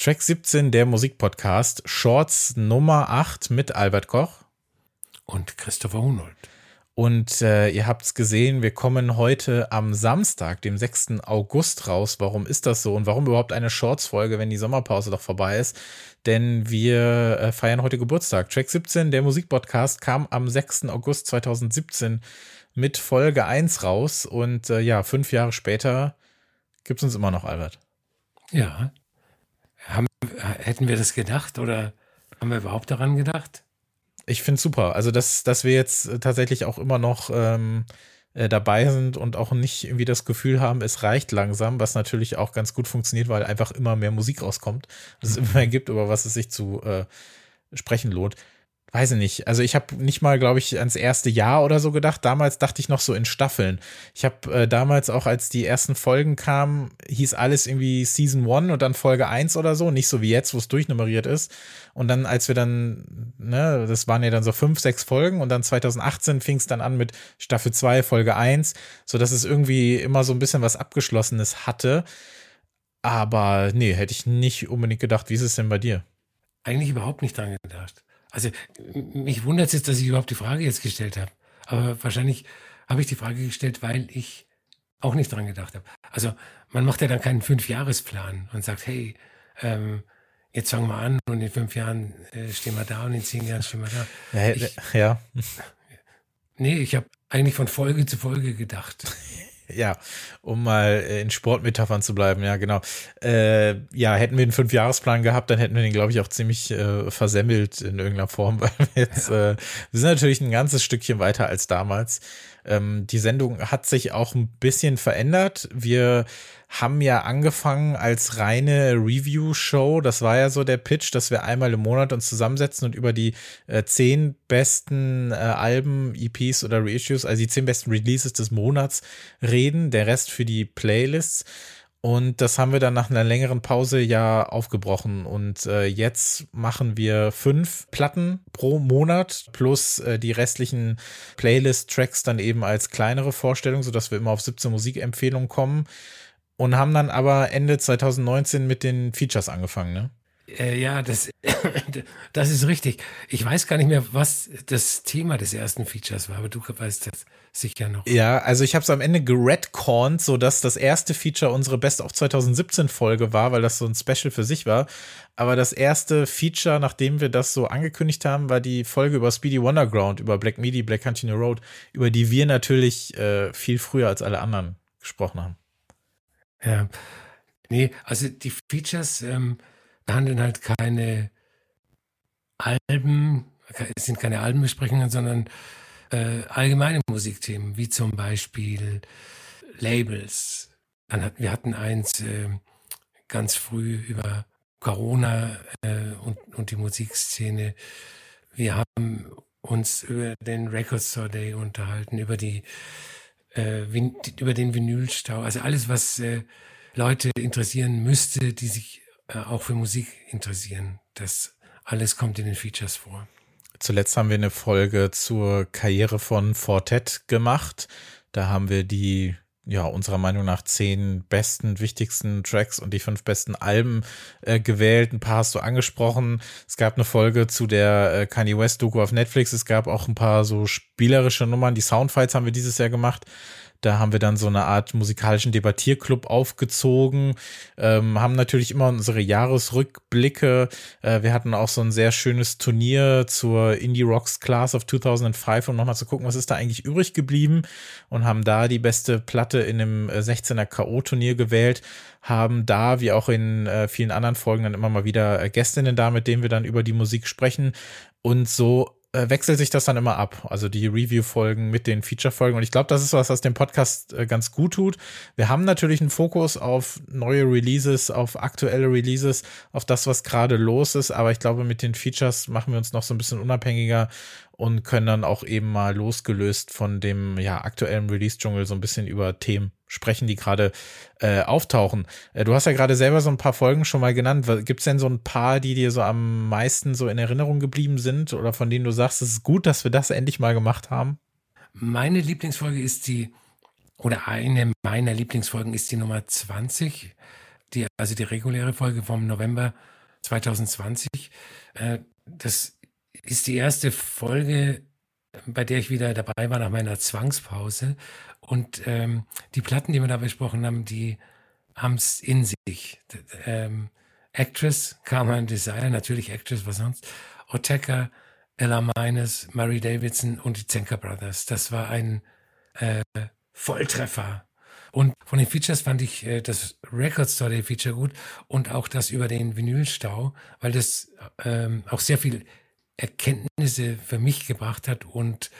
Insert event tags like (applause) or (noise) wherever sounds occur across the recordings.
Track 17, der Musikpodcast, Shorts Nummer 8 mit Albert Koch. Und Christopher Hunold. Und äh, ihr habt es gesehen, wir kommen heute am Samstag, dem 6. August raus. Warum ist das so und warum überhaupt eine Shorts-Folge, wenn die Sommerpause doch vorbei ist? Denn wir äh, feiern heute Geburtstag. Track 17, der Musikpodcast, kam am 6. August 2017 mit Folge 1 raus. Und äh, ja, fünf Jahre später gibt es uns immer noch, Albert. Ja. Hätten wir das gedacht oder haben wir überhaupt daran gedacht? Ich finde es super. Also, dass, dass wir jetzt tatsächlich auch immer noch ähm, äh, dabei sind und auch nicht irgendwie das Gefühl haben, es reicht langsam, was natürlich auch ganz gut funktioniert, weil einfach immer mehr Musik rauskommt, dass es immer mehr gibt, über was es sich zu äh, sprechen lohnt weiß ich nicht. Also ich habe nicht mal, glaube ich, ans erste Jahr oder so gedacht. Damals dachte ich noch so in Staffeln. Ich habe äh, damals auch, als die ersten Folgen kamen, hieß alles irgendwie Season 1 und dann Folge 1 oder so. Nicht so wie jetzt, wo es durchnummeriert ist. Und dann, als wir dann, ne, das waren ja dann so fünf, sechs Folgen und dann 2018 fing es dann an mit Staffel 2, Folge 1, so dass es irgendwie immer so ein bisschen was Abgeschlossenes hatte. Aber nee, hätte ich nicht unbedingt gedacht. Wie ist es denn bei dir? Eigentlich überhaupt nicht dran gedacht. Also mich wundert es jetzt, dass ich überhaupt die Frage jetzt gestellt habe. Aber wahrscheinlich habe ich die Frage gestellt, weil ich auch nicht dran gedacht habe. Also man macht ja dann keinen Fünfjahresplan und sagt, hey, ähm, jetzt fangen wir an und in fünf Jahren äh, stehen wir da und in zehn Jahren stehen wir da. Ja. Ich, ja. (laughs) Nee, ich habe eigentlich von Folge zu Folge gedacht. Ja, um mal äh, in Sportmetaphern zu bleiben, ja, genau. Äh, ja, hätten wir einen Fünfjahresplan gehabt, dann hätten wir den, glaube ich, auch ziemlich äh, versemmelt in irgendeiner Form, (laughs) weil wir jetzt, äh, wir sind natürlich ein ganzes Stückchen weiter als damals. Ähm, die Sendung hat sich auch ein bisschen verändert. Wir haben ja angefangen als reine Review-Show. Das war ja so der Pitch, dass wir einmal im Monat uns zusammensetzen und über die äh, zehn besten äh, Alben, EPs oder Reissues, also die zehn besten Releases des Monats reden. Der Rest für die Playlists. Und das haben wir dann nach einer längeren Pause ja aufgebrochen. Und äh, jetzt machen wir fünf Platten pro Monat plus äh, die restlichen Playlist-Tracks dann eben als kleinere Vorstellung, sodass wir immer auf 17 Musikempfehlungen kommen. Und haben dann aber Ende 2019 mit den Features angefangen, ne? Äh, ja, das, (coughs) das ist richtig. Ich weiß gar nicht mehr, was das Thema des ersten Features war, aber du weißt das sicher noch. Ja, also ich habe es am Ende geredcornt, so dass das erste Feature unsere Best of 2017 Folge war, weil das so ein Special für sich war. Aber das erste Feature, nachdem wir das so angekündigt haben, war die Folge über Speedy Wonderground, über Black Midi, Black Continue Road, über die wir natürlich äh, viel früher als alle anderen gesprochen haben. Ja, nee, also die Features, ähm, behandeln halt keine Alben, es sind keine Albenbesprechungen, sondern äh, allgemeine Musikthemen, wie zum Beispiel Labels. Dann hatten, wir hatten eins äh, ganz früh über Corona äh, und, und die Musikszene. Wir haben uns über den Record Store Day unterhalten, über die äh, über den Vinylstau, also alles, was äh, Leute interessieren müsste, die sich äh, auch für Musik interessieren. Das alles kommt in den Features vor. Zuletzt haben wir eine Folge zur Karriere von Fortet gemacht. Da haben wir die ja, unserer Meinung nach zehn besten, wichtigsten Tracks und die fünf besten Alben äh, gewählt. Ein paar hast du angesprochen. Es gab eine Folge zu der äh, Kanye West Doku auf Netflix. Es gab auch ein paar so spielerische Nummern. Die Soundfights haben wir dieses Jahr gemacht. Da haben wir dann so eine Art musikalischen Debattierclub aufgezogen, ähm, haben natürlich immer unsere Jahresrückblicke. Äh, wir hatten auch so ein sehr schönes Turnier zur Indie Rocks Class of 2005, um nochmal zu gucken, was ist da eigentlich übrig geblieben und haben da die beste Platte in einem 16er K.O.-Turnier gewählt haben da, wie auch in äh, vielen anderen Folgen, dann immer mal wieder äh, Gästinnen da, mit denen wir dann über die Musik sprechen. Und so äh, wechselt sich das dann immer ab. Also die Review-Folgen mit den Feature-Folgen. Und ich glaube, das ist was, was dem Podcast äh, ganz gut tut. Wir haben natürlich einen Fokus auf neue Releases, auf aktuelle Releases, auf das, was gerade los ist. Aber ich glaube, mit den Features machen wir uns noch so ein bisschen unabhängiger und können dann auch eben mal losgelöst von dem ja, aktuellen Release-Dschungel so ein bisschen über Themen sprechen, die gerade äh, auftauchen. Äh, du hast ja gerade selber so ein paar Folgen schon mal genannt. Gibt es denn so ein paar, die dir so am meisten so in Erinnerung geblieben sind oder von denen du sagst, es ist gut, dass wir das endlich mal gemacht haben? Meine Lieblingsfolge ist die, oder eine meiner Lieblingsfolgen ist die Nummer 20. die, also die reguläre Folge vom November 2020. Äh, das ist die erste Folge, bei der ich wieder dabei war nach meiner Zwangspause. Und ähm, die Platten, die wir da besprochen haben, die haben es in sich. Ähm, Actress, Carmen Desire, natürlich Actress, was sonst. Oteka, Ella Mines, Mary Davidson und die Zenker Brothers. Das war ein äh, Volltreffer. Und von den Features fand ich äh, das Record Store Feature gut und auch das über den Vinylstau, weil das ähm, auch sehr viel Erkenntnisse für mich gebracht hat und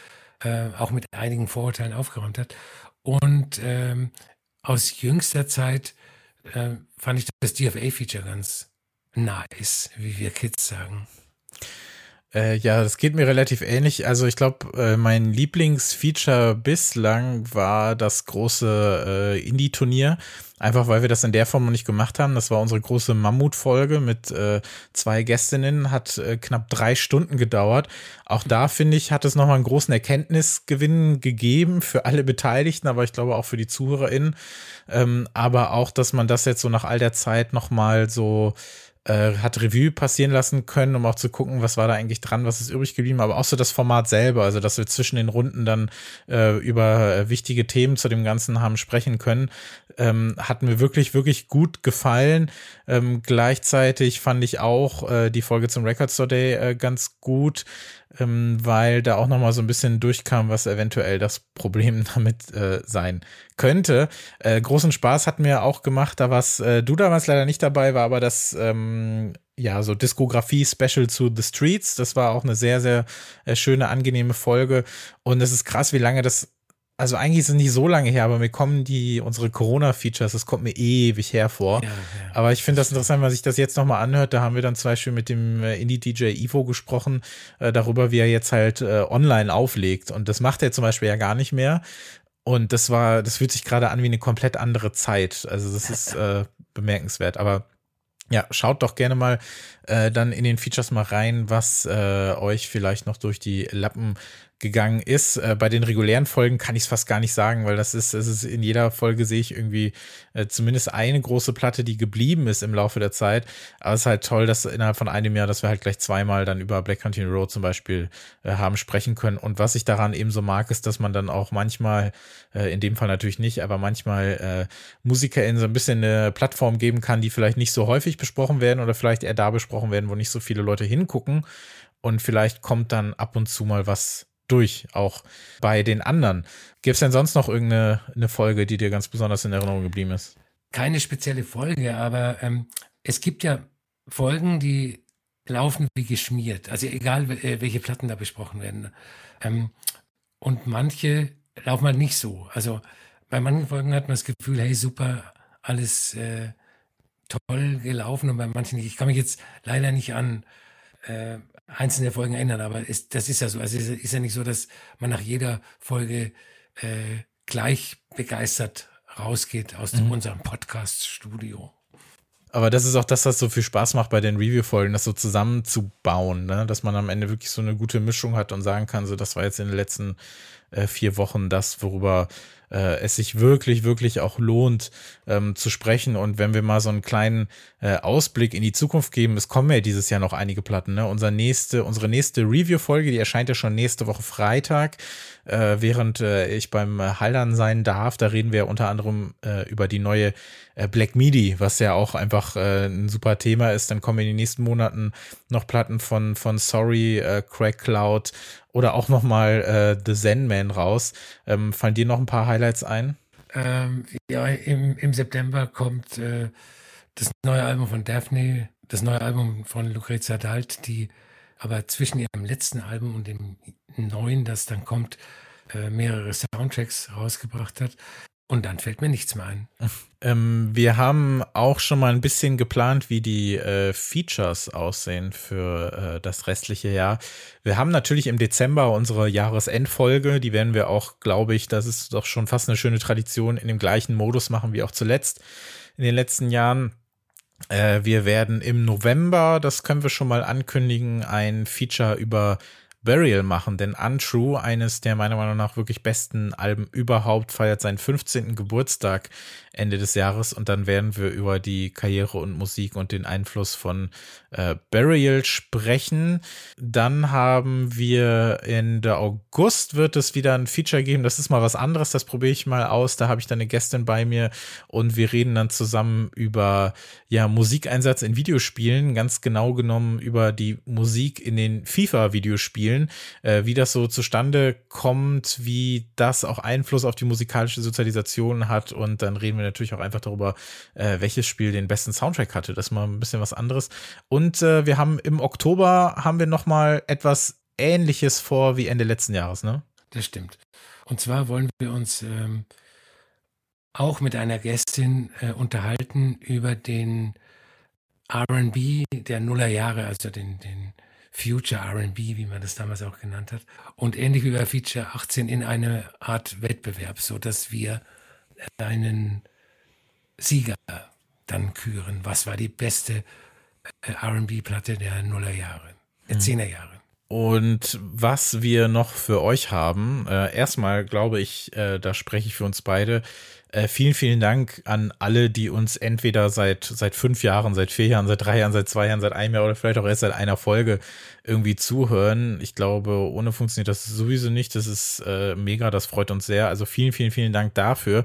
äh, auch mit einigen Vorurteilen aufgeräumt hat. Und ähm, aus jüngster Zeit äh, fand ich das DFA-Feature ganz nice, wie wir Kids sagen. Äh, ja, das geht mir relativ ähnlich. Also ich glaube, äh, mein Lieblingsfeature bislang war das große äh, Indie-Turnier. Einfach weil wir das in der Form noch nicht gemacht haben. Das war unsere große Mammut-Folge mit äh, zwei Gästinnen, hat äh, knapp drei Stunden gedauert. Auch da, finde ich, hat es nochmal einen großen Erkenntnisgewinn gegeben für alle Beteiligten, aber ich glaube auch für die ZuhörerInnen. Ähm, aber auch, dass man das jetzt so nach all der Zeit nochmal so äh, hat Revue passieren lassen können, um auch zu gucken, was war da eigentlich dran, was ist übrig geblieben, aber auch so das Format selber, also dass wir zwischen den Runden dann äh, über äh, wichtige Themen zu dem Ganzen haben sprechen können, ähm, hat mir wirklich, wirklich gut gefallen. Ähm, gleichzeitig fand ich auch äh, die Folge zum Record Store Day äh, ganz gut ähm, weil da auch noch mal so ein bisschen durchkam, was eventuell das Problem (laughs) damit äh, sein könnte. Äh, großen Spaß hat mir auch gemacht, da was äh, du damals leider nicht dabei war, aber das ähm, ja so Diskografie-Special zu The Streets, das war auch eine sehr sehr äh, schöne angenehme Folge. Und es ist krass, wie lange das also eigentlich ist es nicht so lange her, aber mir kommen die, unsere Corona-Features, das kommt mir ewig hervor. Ja, ja. Aber ich finde das interessant, wenn man sich das jetzt nochmal anhört. Da haben wir dann zum Beispiel mit dem äh, Indie-DJ Ivo gesprochen, äh, darüber, wie er jetzt halt äh, online auflegt. Und das macht er zum Beispiel ja gar nicht mehr. Und das war, das fühlt sich gerade an wie eine komplett andere Zeit. Also das ist (laughs) äh, bemerkenswert. Aber ja, schaut doch gerne mal äh, dann in den Features mal rein, was äh, euch vielleicht noch durch die Lappen gegangen ist. Äh, bei den regulären Folgen kann ich es fast gar nicht sagen, weil das ist, es ist in jeder Folge sehe ich irgendwie äh, zumindest eine große Platte, die geblieben ist im Laufe der Zeit. Aber es ist halt toll, dass innerhalb von einem Jahr, dass wir halt gleich zweimal dann über Black Country Road zum Beispiel äh, haben sprechen können. Und was ich daran eben so mag, ist, dass man dann auch manchmal, äh, in dem Fall natürlich nicht, aber manchmal äh, MusikerInnen so ein bisschen eine Plattform geben kann, die vielleicht nicht so häufig besprochen werden oder vielleicht eher da besprochen werden, wo nicht so viele Leute hingucken. Und vielleicht kommt dann ab und zu mal was durch, auch bei den anderen. Gibt es denn sonst noch irgendeine eine Folge, die dir ganz besonders in Erinnerung geblieben ist? Keine spezielle Folge, aber ähm, es gibt ja Folgen, die laufen wie geschmiert. Also egal, äh, welche Platten da besprochen werden. Ähm, und manche laufen halt nicht so. Also bei manchen Folgen hat man das Gefühl, hey, super, alles äh, toll gelaufen und bei manchen nicht. Ich kann mich jetzt leider nicht an äh, einzelne Folgen ändern, aber ist, das ist ja so. Also es ist ja nicht so, dass man nach jeder Folge äh, gleich begeistert rausgeht aus mhm. unserem Podcast-Studio. Aber das ist auch das, was so viel Spaß macht bei den Review-Folgen, das so zusammenzubauen, ne? dass man am Ende wirklich so eine gute Mischung hat und sagen kann, so das war jetzt in den letzten äh, vier Wochen das, worüber äh, es sich wirklich, wirklich auch lohnt ähm, zu sprechen. Und wenn wir mal so einen kleinen äh, Ausblick in die Zukunft geben, es kommen ja dieses Jahr noch einige Platten. Ne? Unser nächste, unsere nächste Review-Folge, die erscheint ja schon nächste Woche Freitag, äh, während äh, ich beim Haldern sein darf. Da reden wir unter anderem äh, über die neue äh, Black Midi, was ja auch einfach äh, ein super Thema ist. Dann kommen in den nächsten Monaten noch Platten von, von Sorry, äh, Crack Cloud oder auch nochmal äh, The Zen Man raus. Ähm, fallen dir noch ein paar Highlights ein? Ähm, ja, im, im September kommt äh, das neue Album von Daphne, das neue Album von Lucrezia Dalt, die aber zwischen ihrem letzten Album und dem neuen, das dann kommt, äh, mehrere Soundtracks rausgebracht hat. Und dann fällt mir nichts mehr ein. (laughs) Ähm, wir haben auch schon mal ein bisschen geplant, wie die äh, Features aussehen für äh, das restliche Jahr. Wir haben natürlich im Dezember unsere Jahresendfolge. Die werden wir auch, glaube ich, das ist doch schon fast eine schöne Tradition, in dem gleichen Modus machen wie auch zuletzt in den letzten Jahren. Äh, wir werden im November, das können wir schon mal ankündigen, ein Feature über Burial machen, denn Untrue, eines der meiner Meinung nach wirklich besten Alben überhaupt, feiert seinen 15. Geburtstag Ende des Jahres und dann werden wir über die Karriere und Musik und den Einfluss von äh, Burial sprechen. Dann haben wir in der August wird es wieder ein Feature geben. Das ist mal was anderes. Das probiere ich mal aus. Da habe ich dann eine Gästin bei mir und wir reden dann zusammen über ja Musikeinsatz in Videospielen. Ganz genau genommen über die Musik in den FIFA-Videospielen, äh, wie das so zustande kommt, wie das auch Einfluss auf die musikalische Sozialisation hat und dann reden wir natürlich auch einfach darüber, äh, welches Spiel den besten Soundtrack hatte. Das ist mal ein bisschen was anderes. Und äh, wir haben im Oktober haben wir noch mal etwas Ähnliches vor wie Ende letzten Jahres, ne? Das stimmt. Und zwar wollen wir uns ähm, auch mit einer Gästin äh, unterhalten über den R&B der Nullerjahre, also den, den Future RB, wie man das damals auch genannt hat. Und ähnlich wie bei Feature 18 in eine Art Wettbewerb, so dass wir einen Sieger dann küren. Was war die beste äh, RB-Platte der Nullerjahre, der mhm. Zehnerjahre? Und was wir noch für euch haben, äh, erstmal glaube ich, äh, da spreche ich für uns beide. Äh, vielen, vielen Dank an alle, die uns entweder seit, seit fünf Jahren, seit vier Jahren, seit drei Jahren, seit zwei Jahren, seit einem Jahr oder vielleicht auch erst seit einer Folge irgendwie zuhören. Ich glaube, ohne funktioniert das sowieso nicht. Das ist äh, mega, das freut uns sehr. Also vielen, vielen, vielen Dank dafür.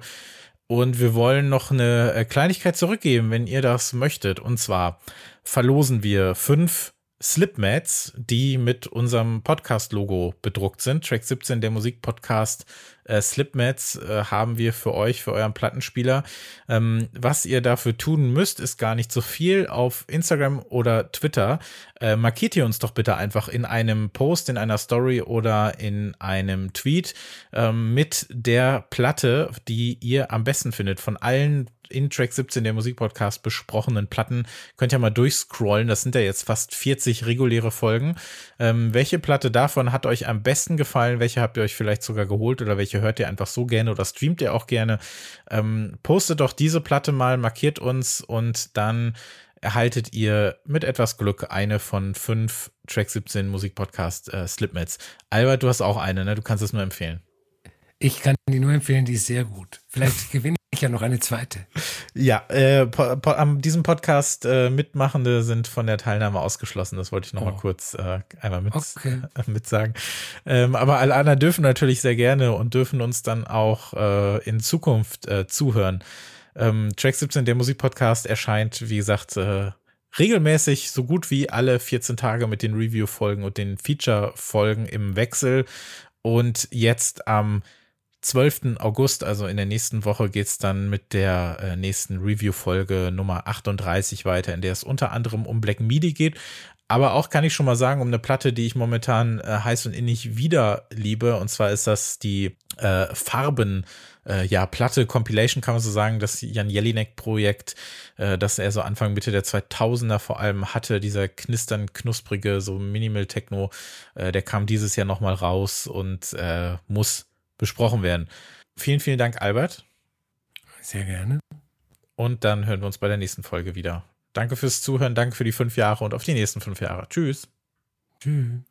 Und wir wollen noch eine äh, Kleinigkeit zurückgeben, wenn ihr das möchtet. Und zwar verlosen wir fünf Slipmats, die mit unserem Podcast-Logo bedruckt sind. Track 17, der Musikpodcast äh, Slipmats äh, haben wir für euch, für euren Plattenspieler. Ähm, was ihr dafür tun müsst, ist gar nicht so viel. Auf Instagram oder Twitter äh, markiert ihr uns doch bitte einfach in einem Post, in einer Story oder in einem Tweet ähm, mit der Platte, die ihr am besten findet von allen in Track 17 der Musikpodcast besprochenen Platten. Könnt ihr mal durchscrollen. Das sind ja jetzt fast 40 reguläre Folgen. Ähm, welche Platte davon hat euch am besten gefallen? Welche habt ihr euch vielleicht sogar geholt oder welche hört ihr einfach so gerne oder streamt ihr auch gerne? Ähm, postet doch diese Platte mal, markiert uns und dann erhaltet ihr mit etwas Glück eine von fünf Track 17 Musikpodcast äh, Slipmats. Albert, du hast auch eine, ne? Du kannst es nur empfehlen. Ich kann die nur empfehlen, die ist sehr gut. Vielleicht (laughs) gewinne ich ja noch eine zweite. Ja, äh, po, po, an diesem Podcast äh, Mitmachende sind von der Teilnahme ausgeschlossen. Das wollte ich noch oh. mal kurz äh, einmal mit, okay. (laughs) mit sagen. Ähm, aber alle anderen dürfen natürlich sehr gerne und dürfen uns dann auch äh, in Zukunft äh, zuhören. Ähm, Track 17, der Musikpodcast, erscheint, wie gesagt, äh, regelmäßig so gut wie alle 14 Tage mit den Review-Folgen und den Feature-Folgen im Wechsel. Und jetzt am 12. August, also in der nächsten Woche, geht es dann mit der äh, nächsten Review-Folge Nummer 38 weiter, in der es unter anderem um Black Midi geht. Aber auch kann ich schon mal sagen, um eine Platte, die ich momentan äh, heiß und innig wieder liebe. Und zwar ist das die äh, Farben, äh, ja, Platte Compilation, kann man so sagen, das Jan Jelinek-Projekt, äh, das er so Anfang, Mitte der 2000er vor allem hatte, dieser knistern, knusprige, so Minimal Techno, äh, der kam dieses Jahr nochmal raus und äh, muss besprochen werden. Vielen, vielen Dank, Albert. Sehr gerne. Und dann hören wir uns bei der nächsten Folge wieder. Danke fürs Zuhören, danke für die fünf Jahre und auf die nächsten fünf Jahre. Tschüss. Tschüss.